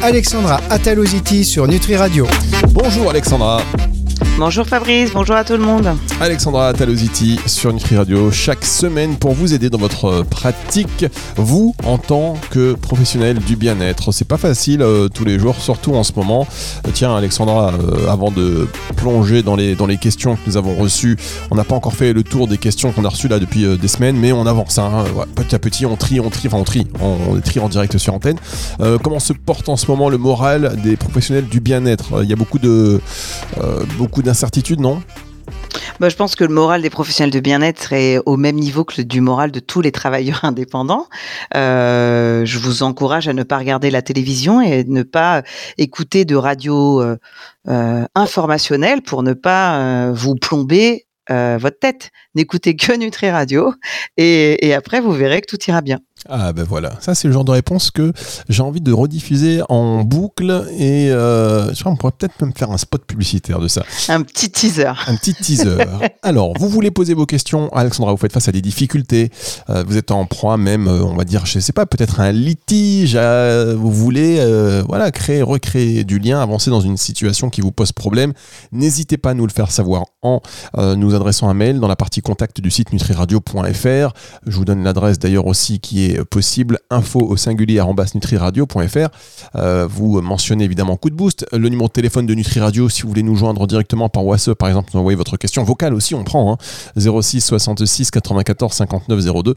Alexandra Ataloziti sur Nutri Radio. Bonjour Alexandra. Bonjour Fabrice, bonjour à tout le monde. Alexandra Talositi sur Nutri Radio chaque semaine pour vous aider dans votre pratique, vous en tant que professionnel du bien-être. C'est pas facile euh, tous les jours, surtout en ce moment. Euh, tiens Alexandra, euh, avant de plonger dans les, questions que nous avons reçues, on n'a pas encore fait le tour des questions qu'on a reçues là depuis des semaines, mais on avance. Hein. petit à petit, on trie, on trie, enfin on trie, on, trie en direct sur antenne. comment se porte en ce moment le moral des professionnels du bien-être? Il y a beaucoup de d'incertitude, non? Bah, je pense que le moral des professionnels de bien-être est au même niveau que du moral de tous les travailleurs indépendants. Euh, je vous encourage à ne pas regarder la télévision et ne pas écouter de radio euh, euh informationnelle pour ne pas vous plomber votre tête. N'écoutez que Nutri Radio et après vous verrez que tout ira bien. Ah ben voilà, ça c'est le genre de réponse que j'ai envie de rediffuser en boucle et euh, je crois on pourrait peut-être même faire un spot publicitaire de ça. Un petit teaser. Un petit teaser. Alors, vous voulez poser vos questions, Alexandra, vous faites face à des difficultés, euh, vous êtes en proie même, euh, on va dire, je sais pas, peut-être un litige, vous voulez voilà, créer, recréer du lien, avancer dans une situation qui vous pose problème, n'hésitez pas à nous le faire savoir en nous adressant un mail dans la partie contact du site nutriradio.fr. Je vous donne l'adresse d'ailleurs aussi qui est possible. Info au singulier nutriradio.fr. Euh, vous mentionnez évidemment coup de boost, le numéro de téléphone de Nutri Radio si vous voulez nous joindre directement par WhatsApp, par exemple, nous envoyer votre question vocale aussi, on prend 06 66 94 59 02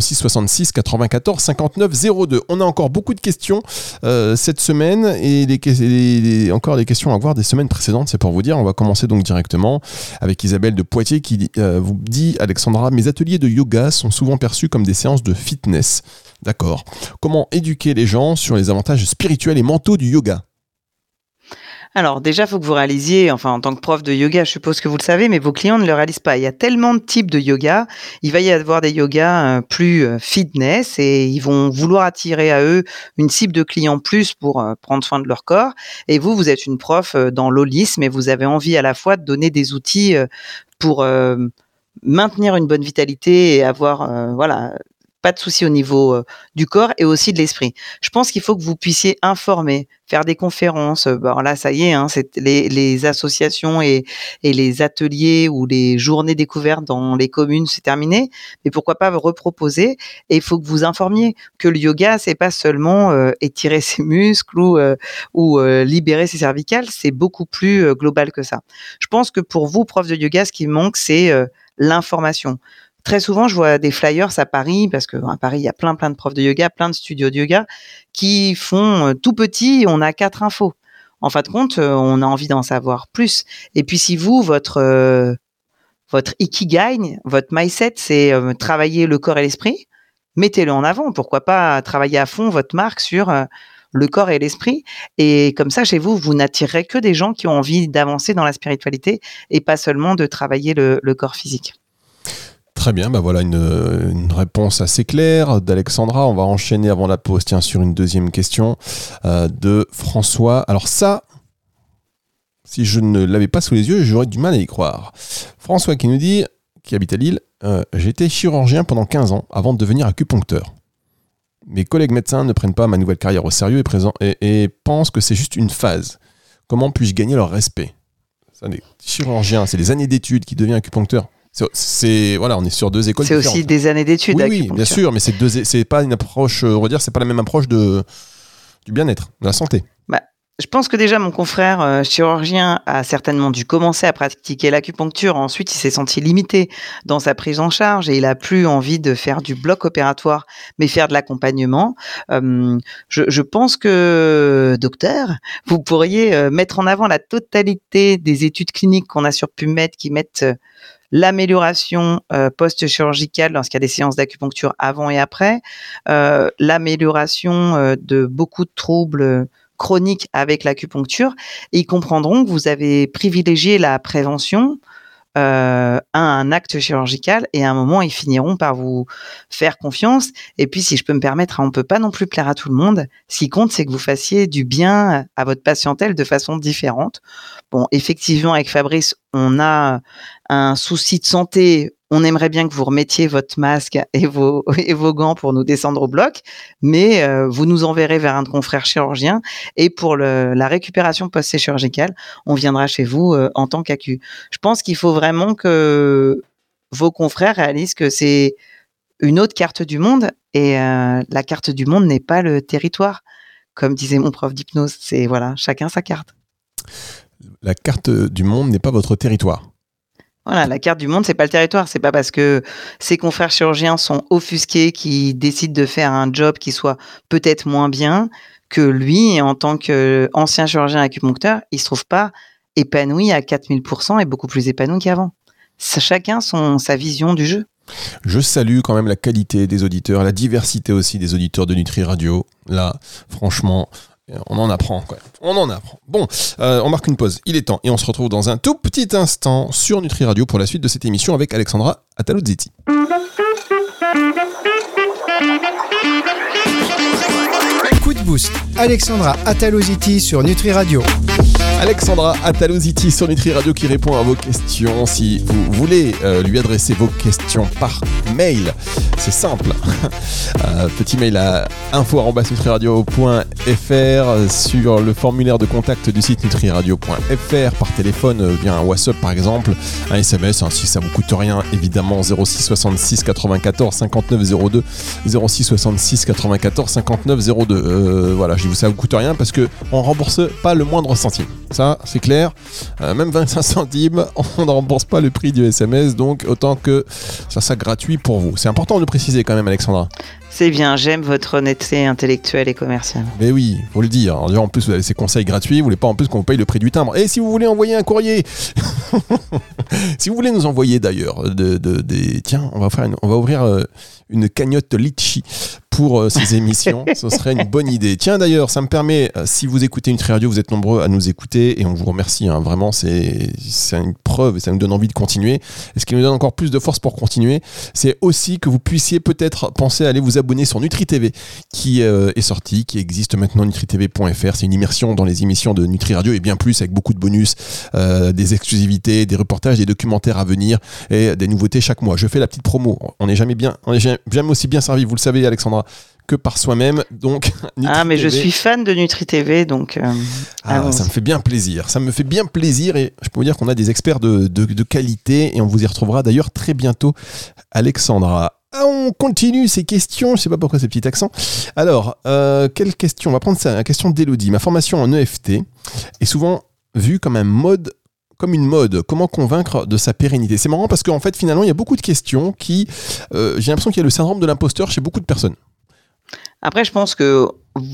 06 66 94 59 02. On a encore beaucoup de questions euh, cette semaine et encore des questions à voir des semaines précédentes, c'est pour vous dire. On va commencer donc directement avec Isabelle de Poitiers qui euh, vous dit Alexandra, mes ateliers de yoga sont souvent perçus comme des séances de fitness D'accord. Comment éduquer les gens sur les avantages spirituels et mentaux du yoga? Alors déjà, il faut que vous réalisiez, enfin en tant que prof de yoga, je suppose que vous le savez, mais vos clients ne le réalisent pas. Il y a tellement de types de yoga. Il va y avoir des yogas euh, plus euh, fitness et ils vont vouloir attirer à eux une cible de clients plus pour euh, prendre soin de leur corps. Et vous, vous êtes une prof dans l'holisme et vous avez envie à la fois de donner des outils pour maintenir une bonne vitalité et avoir voilà pas de souci au niveau du corps et aussi de l'esprit. Je pense qu'il faut que vous puissiez informer, faire des conférences. Bon, là, ça y est, hein, les, associations et, les ateliers ou les journées découvertes dans les communes, c'est terminé. Mais pourquoi pas reproposer Et il faut que vous informiez que le yoga, c'est pas seulement étirer ses muscles ou, ou libérer ses cervicales, c'est beaucoup plus global que ça. Je pense que pour vous, prof de yoga, ce qui manque, c'est l'information. Très souvent, je vois des flyers à Paris, parce qu'à Paris, il y a plein, plein de profs de yoga, plein de studios de yoga, qui font euh, tout petit, on a quatre infos. En fin de compte, euh, on a envie d'en savoir plus. Et puis, si vous, votre, euh, votre ikigai, votre mindset, c'est travailler le corps et l'esprit, mettez-le en avant. Pourquoi pas travailler à fond votre marque sur le corps et l'esprit. Et comme ça, chez vous, vous n'attirerez que des gens qui ont envie d'avancer dans la spiritualité et pas seulement de travailler le corps physique. Très bien, bah voilà une, réponse assez claire d'Alexandra. On va enchaîner avant la pause, tiens, sur une deuxième question euh, de François. Alors ça, si je ne l'avais pas sous les yeux, j'aurais du mal à y croire. François qui nous dit, qui habite à Lille, euh, été chirurgien pendant 15 ans avant de devenir acupuncteur. Mes collègues médecins ne prennent pas ma nouvelle carrière au sérieux et, pensent que c'est juste une phase. Comment puis-je gagner leur respect? Chirurgien, c'est des années d'études qui devient acupuncteur. C'est voilà, on est sur deux écoles. C'est aussi des années d'études. Oui, oui, bien sûr, mais c'est deux, c'est pas une approche, euh, on va dire, c'est pas la même approche de du bien-être, de la santé. Bah, je pense que déjà mon confrère euh, chirurgien a certainement dû commencer à pratiquer l'acupuncture. Ensuite, il s'est senti limité dans sa prise en charge et il a plus envie de faire du bloc opératoire, mais faire de l'accompagnement. Euh, je, je, pense que, docteur, vous pourriez mettre en avant la totalité des études cliniques qu'on a sur PubMed qui mettent l'amélioration euh, post-chirurgicale lorsqu'il y a des séances d'acupuncture avant et après, euh, l'amélioration euh, de beaucoup de troubles chroniques avec l'acupuncture, ils comprendront que vous avez privilégié la prévention à un acte chirurgical et à un moment ils finiront par vous faire confiance. Et puis si je peux me permettre on peut pas non plus plaire à tout le monde. Ce qui compte c'est que vous fassiez du bien à votre patientèle de façon différente. Bon effectivement avec Fabrice on a un souci de santé, on aimerait bien que vous remettiez votre masque et vos, gants pour nous descendre au bloc, mais euh, vous nous enverrez vers un confrère chirurgien et pour la récupération post-chirurgicale, on viendra chez vous euh, en tant qu'ACU. Je pense qu'il faut vraiment que vos confrères réalisent que c'est une autre carte du monde et euh, la carte du monde n'est pas le territoire. Comme disait mon prof d'hypnose, c'est voilà, chacun sa carte. La carte du monde n'est pas votre territoire. Voilà, la carte du monde, c'est pas le territoire. C'est pas parce que ses confrères chirurgiens sont offusqués qui décident de faire un job qui soit peut-être moins bien que lui, en tant qu'ancien chirurgien acupuncteur, il se trouve pas épanoui à 4000% et beaucoup plus épanoui qu'avant. Chacun son, sa vision du jeu. Je salue quand même la qualité des auditeurs, la diversité aussi des auditeurs de Nutri Radio. Là, franchement, on en apprend, quoi. On en apprend. Bon, euh, on marque une pause. Il est temps. Et on se retrouve dans un tout petit instant sur Nutri Radio pour la suite de cette émission avec Alexandra Atalozzetti. Coup de boost. Alexandra Ataloziti sur Nutri Radio. Alexandra Ataloziti sur Nutri Radio qui répond à vos questions. Si vous voulez euh, lui adresser vos questions par mail, c'est simple. Euh, petit mail à info.nutriradio.fr sur le formulaire de contact du site nutriradio.fr par téléphone euh, via un WhatsApp par exemple, un SMS hein, si ça vous coûte rien évidemment 06 66 94 59 02 06 66 94 59 02 voilà je dis vous ça vous coûte rien parce que on rembourse pas le moindre centime ça c'est clair même 25 centimes on ne rembourse pas le prix du SMS donc autant que ça soit gratuit pour vous c'est important de le préciser quand même Alexandra c'est bien, j'aime votre honnêteté intellectuelle et commerciale. Mais oui, faut le dire. En plus, vous avez ces conseils gratuits, vous voulez pas en plus qu'on vous paye le prix du timbre. Et si vous voulez envoyer un courrier, si vous voulez nous envoyer d'ailleurs, de, tiens, on va, faire on va ouvrir euh, une cagnotte litchi pour euh, ces émissions. Ce serait une bonne idée. Tiens, d'ailleurs, ça me permet, euh, si vous écoutez une Radio, vous êtes nombreux à nous écouter et on vous remercie. Hein. vraiment, c'est une preuve et ça nous donne envie de continuer. Et ce qui nous donne encore plus de force pour continuer, c'est aussi que vous puissiez peut-être penser à aller vous abonner sur Nutri TV, qui euh, est sorti, qui existe maintenant, nutritv.fr. C'est une immersion dans les émissions de Nutri Radio et bien plus avec beaucoup de bonus, des exclusivités, des reportages, des documentaires à venir et des nouveautés chaque mois. Je fais la petite promo. On n'est jamais bien, on est jamais aussi bien servi, vous le savez, Alexandra que par soi-même. Donc, ah, mais je suis fan de Nutri TV, donc. Euh, ah, ça me fait bien plaisir. Ça me fait bien plaisir et je peux vous dire qu'on a des experts de, de, qualité et on vous y retrouvera d'ailleurs très bientôt, Alexandra. Ah, on continue ces questions. Je sais pas pourquoi ces petits accents. Alors, euh, quelle question? On va prendre ça. La question d'Elodie. Ma formation en EFT est souvent vue comme un mode comme une mode. Comment convaincre de sa pérennité? C'est marrant parce qu'en fait, finalement, il y a beaucoup de questions qui. Euh, j'ai l'impression qu'il y a le syndrome de l'imposteur chez beaucoup de personnes. Après, je pense que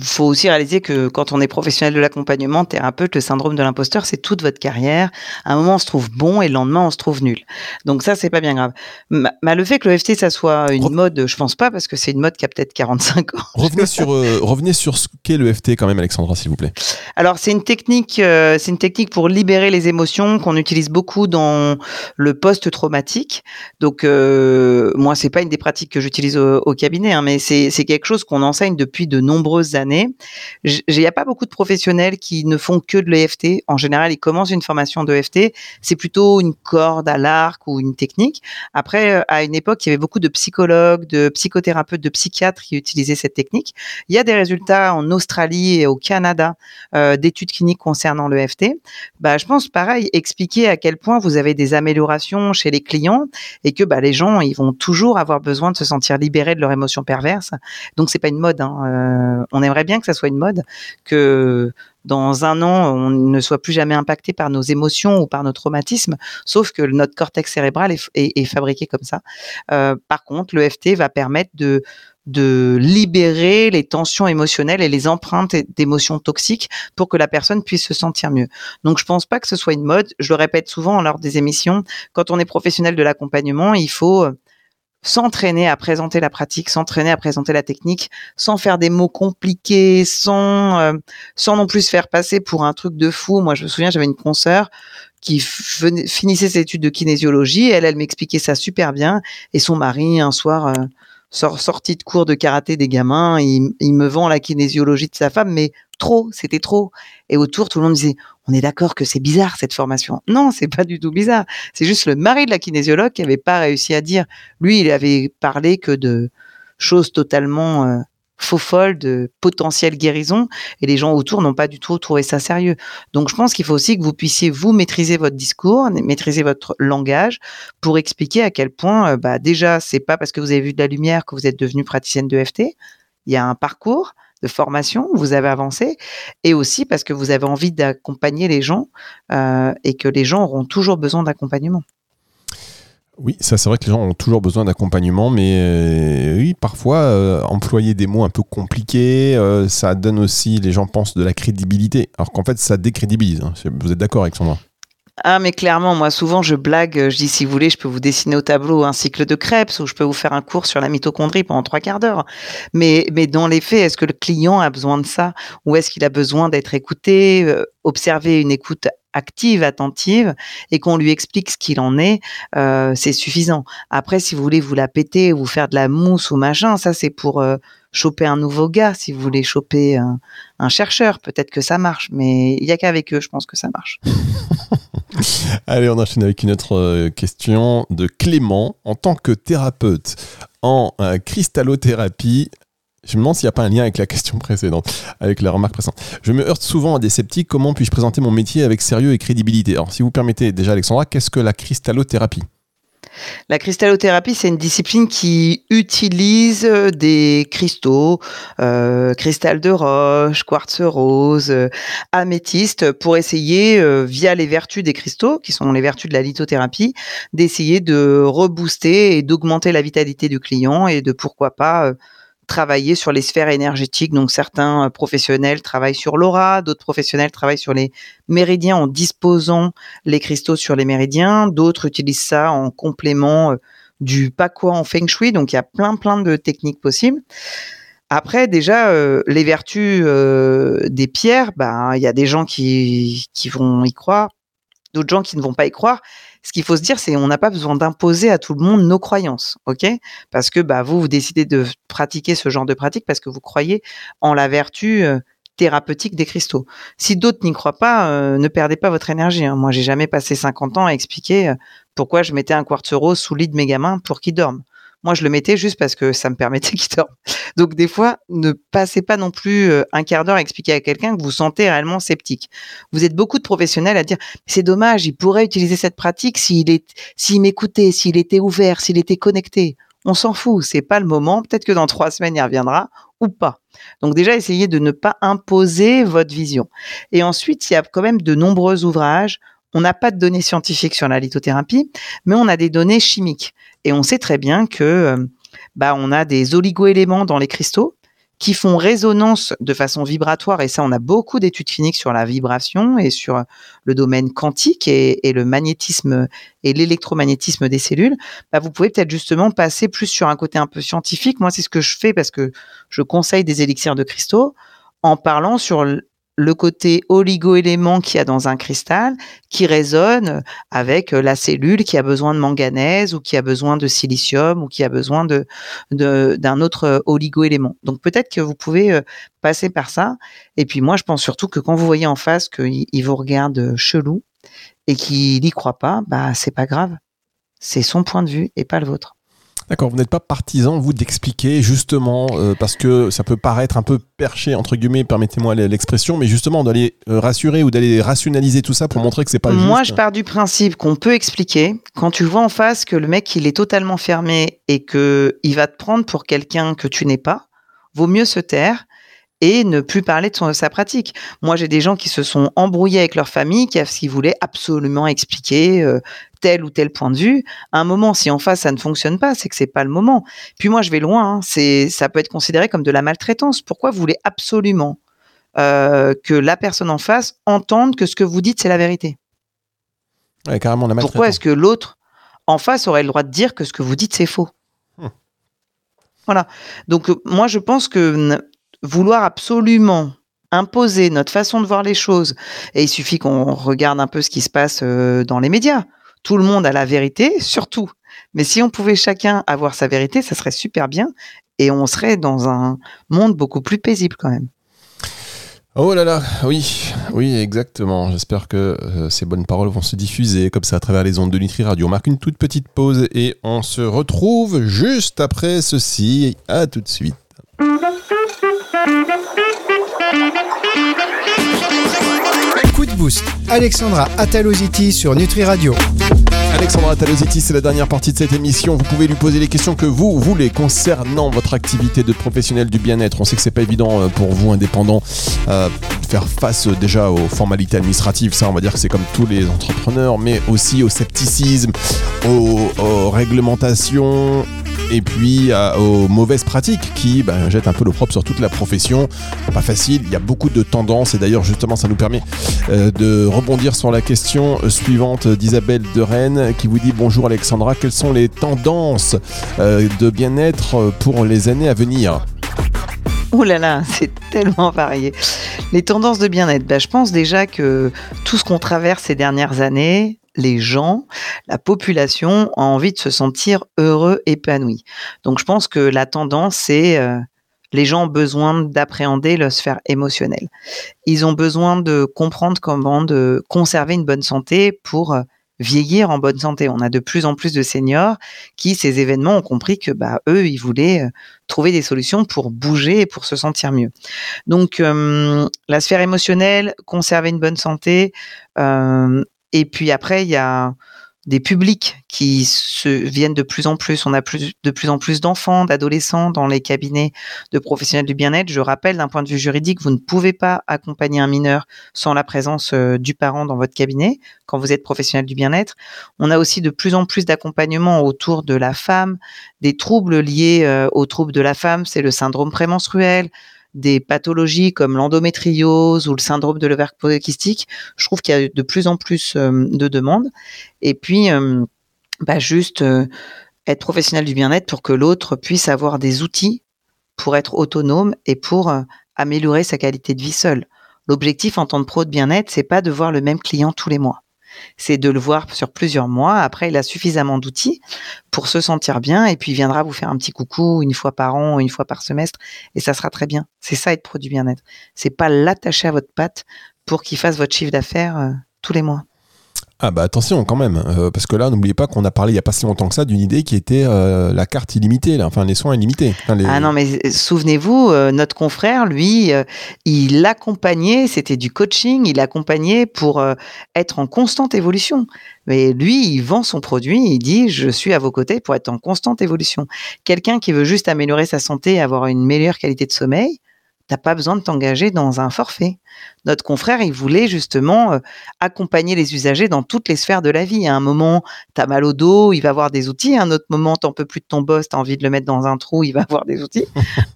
faut aussi réaliser que quand on est professionnel de l'accompagnement, thérapeute, le syndrome de l'imposteur, c'est toute votre carrière. À un moment, on se trouve bon et le lendemain, on se trouve nul. Donc ça, c'est pas bien grave. Mais le fait que le FT, ça soit une mode, je pense pas, parce que c'est une mode qui a peut-être 45 ans. Revenez sur, euh, revenez sur ce qu'est le FT quand même, Alexandra, s'il vous plaît. Alors, c'est une technique, euh, c'est une technique pour libérer les émotions qu'on utilise beaucoup dans le post-traumatique. Donc, euh, moi, c'est pas une des pratiques que j'utilise au, cabinet, hein, mais c'est quelque chose qu'on enseigne depuis de nombreuses années. Il n'y a pas beaucoup de professionnels qui ne font que de l'EFT. En général, ils commencent une formation d'EFT. C'est plutôt une corde à l'arc ou une technique. Après, euh, à une époque, il y avait beaucoup de psychologues, de psychothérapeutes, de psychiatres qui utilisaient cette technique. Il y a des résultats en Australie et au Canada euh, d'études cliniques concernant l'EFT. Bah, je pense pareil, expliquer à quel point vous avez des améliorations chez les clients et que bah, les gens, ils vont toujours avoir besoin de se sentir libérés de leurs émotions perverses. Donc c'est pas une mode. Hein. Euh, on aimerait bien que ça soit une mode, que dans un an, on ne soit plus jamais impacté par nos émotions ou par nos traumatismes, sauf que notre cortex cérébral est, fabriqué comme ça. Euh, par contre, l'EFT va permettre de, de libérer les tensions émotionnelles et les empreintes d'émotions toxiques pour que la personne puisse se sentir mieux. Donc je pense pas que ce soit une mode. Je le répète souvent lors des émissions. Quand on est professionnel de l'accompagnement, il faut s'entraîner à présenter la pratique, s'entraîner à présenter la technique, sans faire des mots compliqués, sans euh, sans non plus se faire passer pour un truc de fou. Moi, je me souviens, j'avais une consoeur qui finissait ses études de kinésiologie. Elle, elle m'expliquait ça super bien. Et son mari, un soir, euh, sort, sorti de cours de karaté des gamins, il, il me vend la kinésiologie de sa femme, mais trop, c'était trop. Et autour, tout le monde disait, on est d'accord que c'est bizarre cette formation. Non, c'est pas du tout bizarre. C'est juste le mari de la kinésiologue qui avait pas réussi à dire. Lui, il avait parlé que de choses totalement euh, faux folles, de potentielle guérison, et les gens autour n'ont pas du tout trouvé ça sérieux. Donc, je pense qu'il faut aussi que vous puissiez vous maîtriser votre discours, maîtriser votre langage, pour expliquer à quel point, euh, bah, déjà, c'est pas parce que vous avez vu de la lumière que vous êtes devenu praticienne de FT. Il y a un parcours de formation, vous avez avancé, et aussi parce que vous avez envie d'accompagner les gens euh, et que les gens auront toujours besoin d'accompagnement. Oui, ça c'est vrai que les gens ont toujours besoin d'accompagnement, mais euh, oui, parfois euh, employer des mots un peu compliqués, ça donne aussi, les gens pensent de la crédibilité, alors qu'en fait ça décrédibilise. Hein. Vous êtes d'accord avec Sandra? Ah, mais clairement, moi, souvent, je blague, je dis, si vous voulez, je peux vous dessiner au tableau un cycle de Krebs ou je peux vous faire un cours sur la mitochondrie pendant trois quarts d'heure. Mais, mais dans les faits, est-ce que le client a besoin de ça? Ou est-ce qu'il a besoin d'être écouté, euh, observer une écoute active, attentive, et qu'on lui explique ce qu'il en est, euh, c'est suffisant. Après, si vous voulez vous la péter, vous faire de la mousse ou machin, ça c'est pour euh, choper un nouveau gars. Si vous voulez choper un, un chercheur, peut-être que ça marche, mais il y a qu'avec eux, je pense que ça marche. Allez, on enchaîne avec une autre euh, question de Clément. En tant que thérapeute en euh, cristallothérapie, je me demande s'il n'y a pas un lien avec la question précédente, avec la remarque précédente. Je me heurte souvent à des sceptiques. Comment puis-je présenter mon métier avec sérieux et crédibilité? Alors, si vous permettez déjà, Alexandra, qu'est-ce que la cristallothérapie la cristallothérapie, c'est une discipline qui utilise euh, des cristaux, euh, cristal de roche, quartz rose, euh, améthyste, pour essayer, via les vertus des cristaux, qui sont les vertus de la lithothérapie, d'essayer de rebooster et d'augmenter la vitalité du client et de pourquoi pas travailler sur les sphères énergétiques. Donc certains euh, professionnels travaillent sur l'aura, d'autres professionnels travaillent sur les méridiens en disposant les cristaux sur les méridiens, d'autres utilisent ça en complément euh, du quoi en feng shui. Donc il y a plein plein de techniques possibles. Après, déjà, euh, les vertus des pierres, ben, il y a des gens qui vont y croire, d'autres gens qui ne vont pas y croire ce qu'il faut se dire, c'est on n'a pas besoin d'imposer à tout le monde nos croyances, ok? Parce que bah vous vous décidez de pratiquer ce genre de pratique parce que vous croyez en la vertu euh, thérapeutique des cristaux. Si d'autres n'y croient pas, euh, ne perdez pas votre énergie. Hein. Moi, j'ai jamais passé 50 ans à expliquer euh, pourquoi je mettais un quartz rose sous le lit de mes gamins pour qu'ils dorment. Moi, je le mettais juste parce que ça me permettait qu'ils dorment. Donc, des fois, ne passez pas non plus euh, un quart d'heure à expliquer à quelqu'un que vous sentez réellement sceptique. Vous êtes beaucoup de professionnels à dire, c'est dommage, il pourrait utiliser cette pratique s'il est, s'il m'écoutait, s'il était ouvert, s'il était connecté. On s'en fout, c'est pas le moment. Peut-être que dans trois semaines, il reviendra ou pas. Donc déjà, essayez de ne pas imposer votre vision. Et ensuite, il y a quand même de nombreux ouvrages on n'a pas de données scientifiques sur la lithothérapie, mais on a des données chimiques. Et on sait très bien que euh, bah, on a des oligoéléments dans les cristaux qui font résonance de façon vibratoire. Et ça, on a beaucoup d'études cliniques sur la vibration et sur le domaine quantique et, le magnétisme et l'électromagnétisme des cellules. Bah, vous pouvez peut-être justement passer plus sur un côté un peu scientifique. Moi, c'est ce que je fais parce que je conseille des élixirs de cristaux en parlant sur le côté oligo-élément qu'il y a dans un cristal qui résonne avec euh, la cellule qui a besoin de manganèse ou qui a besoin de silicium ou qui a besoin de d'un autre euh, oligo-élément. Donc peut-être que vous pouvez euh, passer par ça. Et puis moi, je pense surtout que quand vous voyez en face qu'il vous regarde chelou et qu'il n'y croit pas, bah c'est pas grave. C'est son point de vue et pas le vôtre. D'accord, vous n'êtes pas partisan, vous, d'expliquer justement, euh, parce que ça peut paraître un peu perché, entre guillemets, permettez-moi l'expression, mais justement d'aller euh, rassurer ou d'aller rationaliser tout ça pour montrer que c'est pas Moi, juste. Moi, je pars du principe qu'on peut expliquer. Quand tu vois en face que le mec, il est totalement fermé et que il va te prendre pour quelqu'un que tu n'es pas, vaut mieux se taire et ne plus parler de, sa pratique. Moi, j'ai des gens qui se sont embrouillés avec leur famille, qui, voulaient absolument expliquer euh, tel ou tel point de vue. À un moment, si en face ça ne fonctionne pas, c'est que c'est pas le moment. Puis moi, je vais loin. Hein. c'est, ça peut être considéré comme de la maltraitance. Pourquoi vous voulez absolument euh, que la personne en face entende que ce que vous dites c'est la vérité? Carrément la Pourquoi est-ce que l'autre en face aurait le droit de dire que ce que vous dites c'est faux? Hum. Voilà. Donc euh, moi, je pense que vouloir absolument imposer notre façon de voir les choses, et il suffit qu'on regarde un peu ce qui se passe euh, dans les médias. Tout le monde a la vérité, surtout. Mais si on pouvait chacun avoir sa vérité, ça serait super bien, et on serait dans un monde beaucoup plus paisible quand même. Oh là là, oui, oui, exactement. J'espère que euh, ces bonnes paroles vont se diffuser comme ça à travers les ondes de Nutri Radio. On marque une toute petite pause et on se retrouve juste après ceci. À tout de suite. Coup de boost. Alexandra Ataloziti sur Nutri Radio. Alexandra Talositi, c'est la dernière partie de cette émission. Vous pouvez lui poser les questions que vous voulez concernant votre activité de professionnel du bien-être. On sait que c'est pas évident euh, pour vous, indépendants, euh, de faire face euh, déjà aux formalités administratives. Ça, on va dire que c'est comme tous les entrepreneurs, mais aussi au scepticisme, aux, aux réglementations et puis aux mauvaises pratiques qui ben, jettent un peu l'opprobre sur toute la profession. Pas facile, il y a beaucoup de tendances et d'ailleurs justement ça nous permet euh, de rebondir sur la question suivante d'Isabelle de Rennes qui vous dit bonjour Alexandra, quelles sont les tendances euh, de bien-être pour les années à venir? Ouh là là, c'est tellement varié. Les tendances de bien-être, bah, je pense déjà que tout ce qu'on traverse ces dernières années, les gens, la population ont envie de se sentir heureux, épanouis. Donc je pense que la tendance, c'est euh, les gens ont besoin d'appréhender leur sphère émotionnelle. Ils ont besoin de comprendre comment de conserver une bonne santé pour euh, vieillir en bonne santé. On a de plus en plus de seniors qui, ces événements, ont compris que bah, eux, ils voulaient euh, trouver des solutions pour bouger et pour se sentir mieux. Donc, euh, la sphère émotionnelle, conserver une bonne santé. Et puis après, il y a des publics qui se viennent de plus en plus. On a de plus en plus d'enfants, d'adolescents dans les cabinets de professionnels du bien-être. Je rappelle, d'un point de vue juridique, vous ne pouvez pas accompagner un mineur sans la présence euh, du parent dans votre cabinet quand vous êtes professionnel du bien-être. On a aussi de plus en plus d'accompagnement autour de la femme, des troubles liés euh, aux troubles de la femme, c'est le syndrome prémenstruel, des pathologies comme l'endométriose ou le syndrome de l'ovaire polycystique. Je trouve qu'il y a de plus en plus euh, de demandes. Et puis, euh, bah, juste euh, être professionnel du bien-être pour que l'autre puisse avoir des outils pour être autonome et pour améliorer sa qualité de vie seule. L'objectif en tant que pro de bien-être, c'est pas de voir le même client tous les mois. C'est de le voir sur plusieurs mois. Après, il a suffisamment d'outils pour se sentir bien et puis il viendra vous faire un petit coucou une fois par an, une fois par semestre et ça sera très bien. C'est ça être pro du bien-être. C'est pas l'attacher à votre patte pour qu'il fasse votre chiffre d'affaires euh, tous les mois. Ah bah attention quand même, euh, parce que là n'oubliez pas qu'on a parlé il y a pas si longtemps que ça d'une idée qui était euh, la carte illimitée, là, enfin les soins illimités. Ah non, mais euh, souvenez-vous, notre confrère, lui, il accompagnait, c'était du coaching, il accompagnait pour être en constante évolution. Mais lui, il vend son produit, il dit, je suis à vos côtés pour être en constante évolution. Quelqu'un qui veut juste améliorer sa santé avoir une meilleure qualité de sommeil, t'as pas besoin de t'engager dans un forfait. Notre confrère, il voulait justement euh, accompagner les usagers dans toutes les sphères de la vie. À un moment, t'as mal au dos, il va avoir des outils. À un autre moment, t'en peux plus de ton boss, t'as envie de le mettre dans un trou, il va avoir des outils.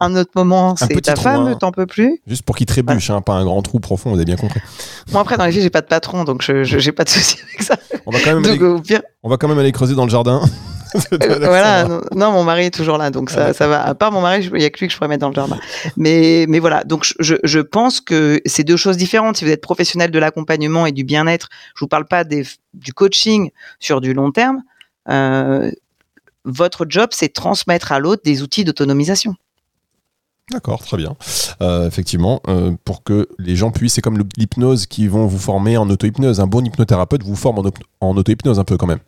un autre moment, c'est ta trou, femme, hein. t'en peux plus. Juste pour qu'il trébuche, hein, pas un grand trou profond, vous avez bien compris. Moi, après, dans les faits, j'ai pas de patron, donc je, j'ai pas de souci avec ça. On va quand même, Donc, aller, au pire, on va quand même aller creuser dans le jardin. Euh, voilà, non, non, mon mari est toujours là, donc ça, ça va. À part mon mari, il y a que lui que je pourrais mettre dans le jardin. Mais, mais voilà, donc je- je, pense que c'est deux choses différentes. Si vous êtes professionnel de l'accompagnement et du bien-être, je vous parle pas des, du coaching sur du long terme. euh, votre job, c'est de transmettre à l'autre des outils d'autonomisation. D'accord, très bien. Euh, effectivement, euh, pour que les gens puissent, c'est comme l'hypnose qui vont vous former en auto-hypnose. Un bon hypnothérapeute vous forme en, en auto-hypnose un peu quand même.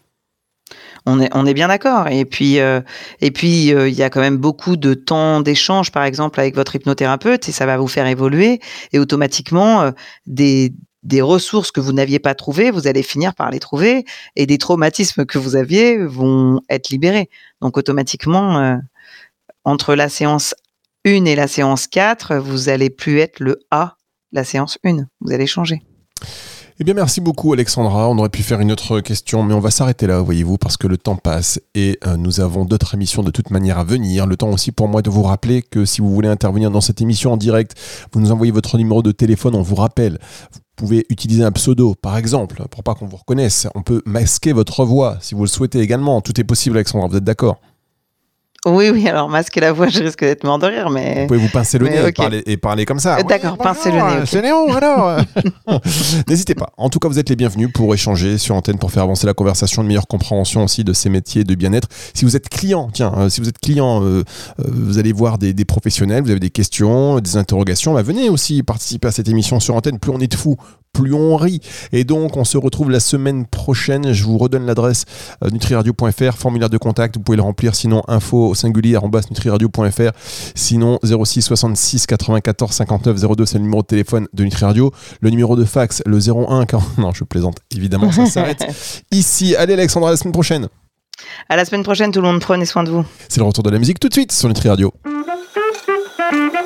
On est, bien d'accord. Et puis, euh, et puis, euh, il y a quand même beaucoup de temps d'échange, par exemple, avec votre hypnothérapeute, et ça va vous faire évoluer. Et automatiquement, euh, des, ressources que vous n'aviez pas trouvées, vous allez finir par les trouver, et des traumatismes que vous aviez vont être libérés. Donc, automatiquement, entre la séance 1 et la séance 4, vous allez plus être le A, la séance 1. Vous allez changer. Eh bien, merci beaucoup, Alexandra. On aurait pu faire une autre question, mais on va s'arrêter là, voyez-vous, parce que le temps passe et euh, nous avons d'autres émissions de toute manière à venir. Le temps aussi pour moi de vous rappeler que si vous voulez intervenir dans cette émission en direct, vous nous envoyez votre numéro de téléphone, on vous rappelle. Vous pouvez utiliser un pseudo, par exemple, pour pas qu'on vous reconnaisse. On peut masquer votre voix si vous le souhaitez également. Tout est possible, Alexandra. Vous êtes d'accord? Oui, oui, alors masquer la voix, je risque d'être mort de rire, mais. Vous pouvez vous pincer le Mais nez et, parler, et parler comme ça. Euh, D'accord, pincez le nez. C'est Léon, alors N'hésitez pas. En tout cas, vous êtes les bienvenus pour échanger sur antenne, pour faire avancer la conversation, une meilleure compréhension aussi de ces métiers de bien-être. Si vous êtes client, tiens, euh, si vous êtes client, euh, euh, vous allez voir des, des professionnels, vous avez des questions, des interrogations, bah, venez aussi participer à cette émission sur antenne. Plus on est de fous, plus on rit. Et donc, on se retrouve la semaine prochaine. Je vous redonne l'adresse euh, nutriradio.fr, formulaire de contact. Vous pouvez le remplir. Sinon, info au singulier arobase nutriradio.fr. Sinon, 06 66 94 59 02, c'est le numéro de téléphone de Nutriradio. Le numéro de fax, le 01 40. Non, je plaisante. Évidemment, ça s'arrête ici. Allez, Alexandra, à la semaine prochaine. À la semaine prochaine, tout le monde, prenez soin de vous. C'est le retour de la musique tout de suite sur Nutriradio. Coup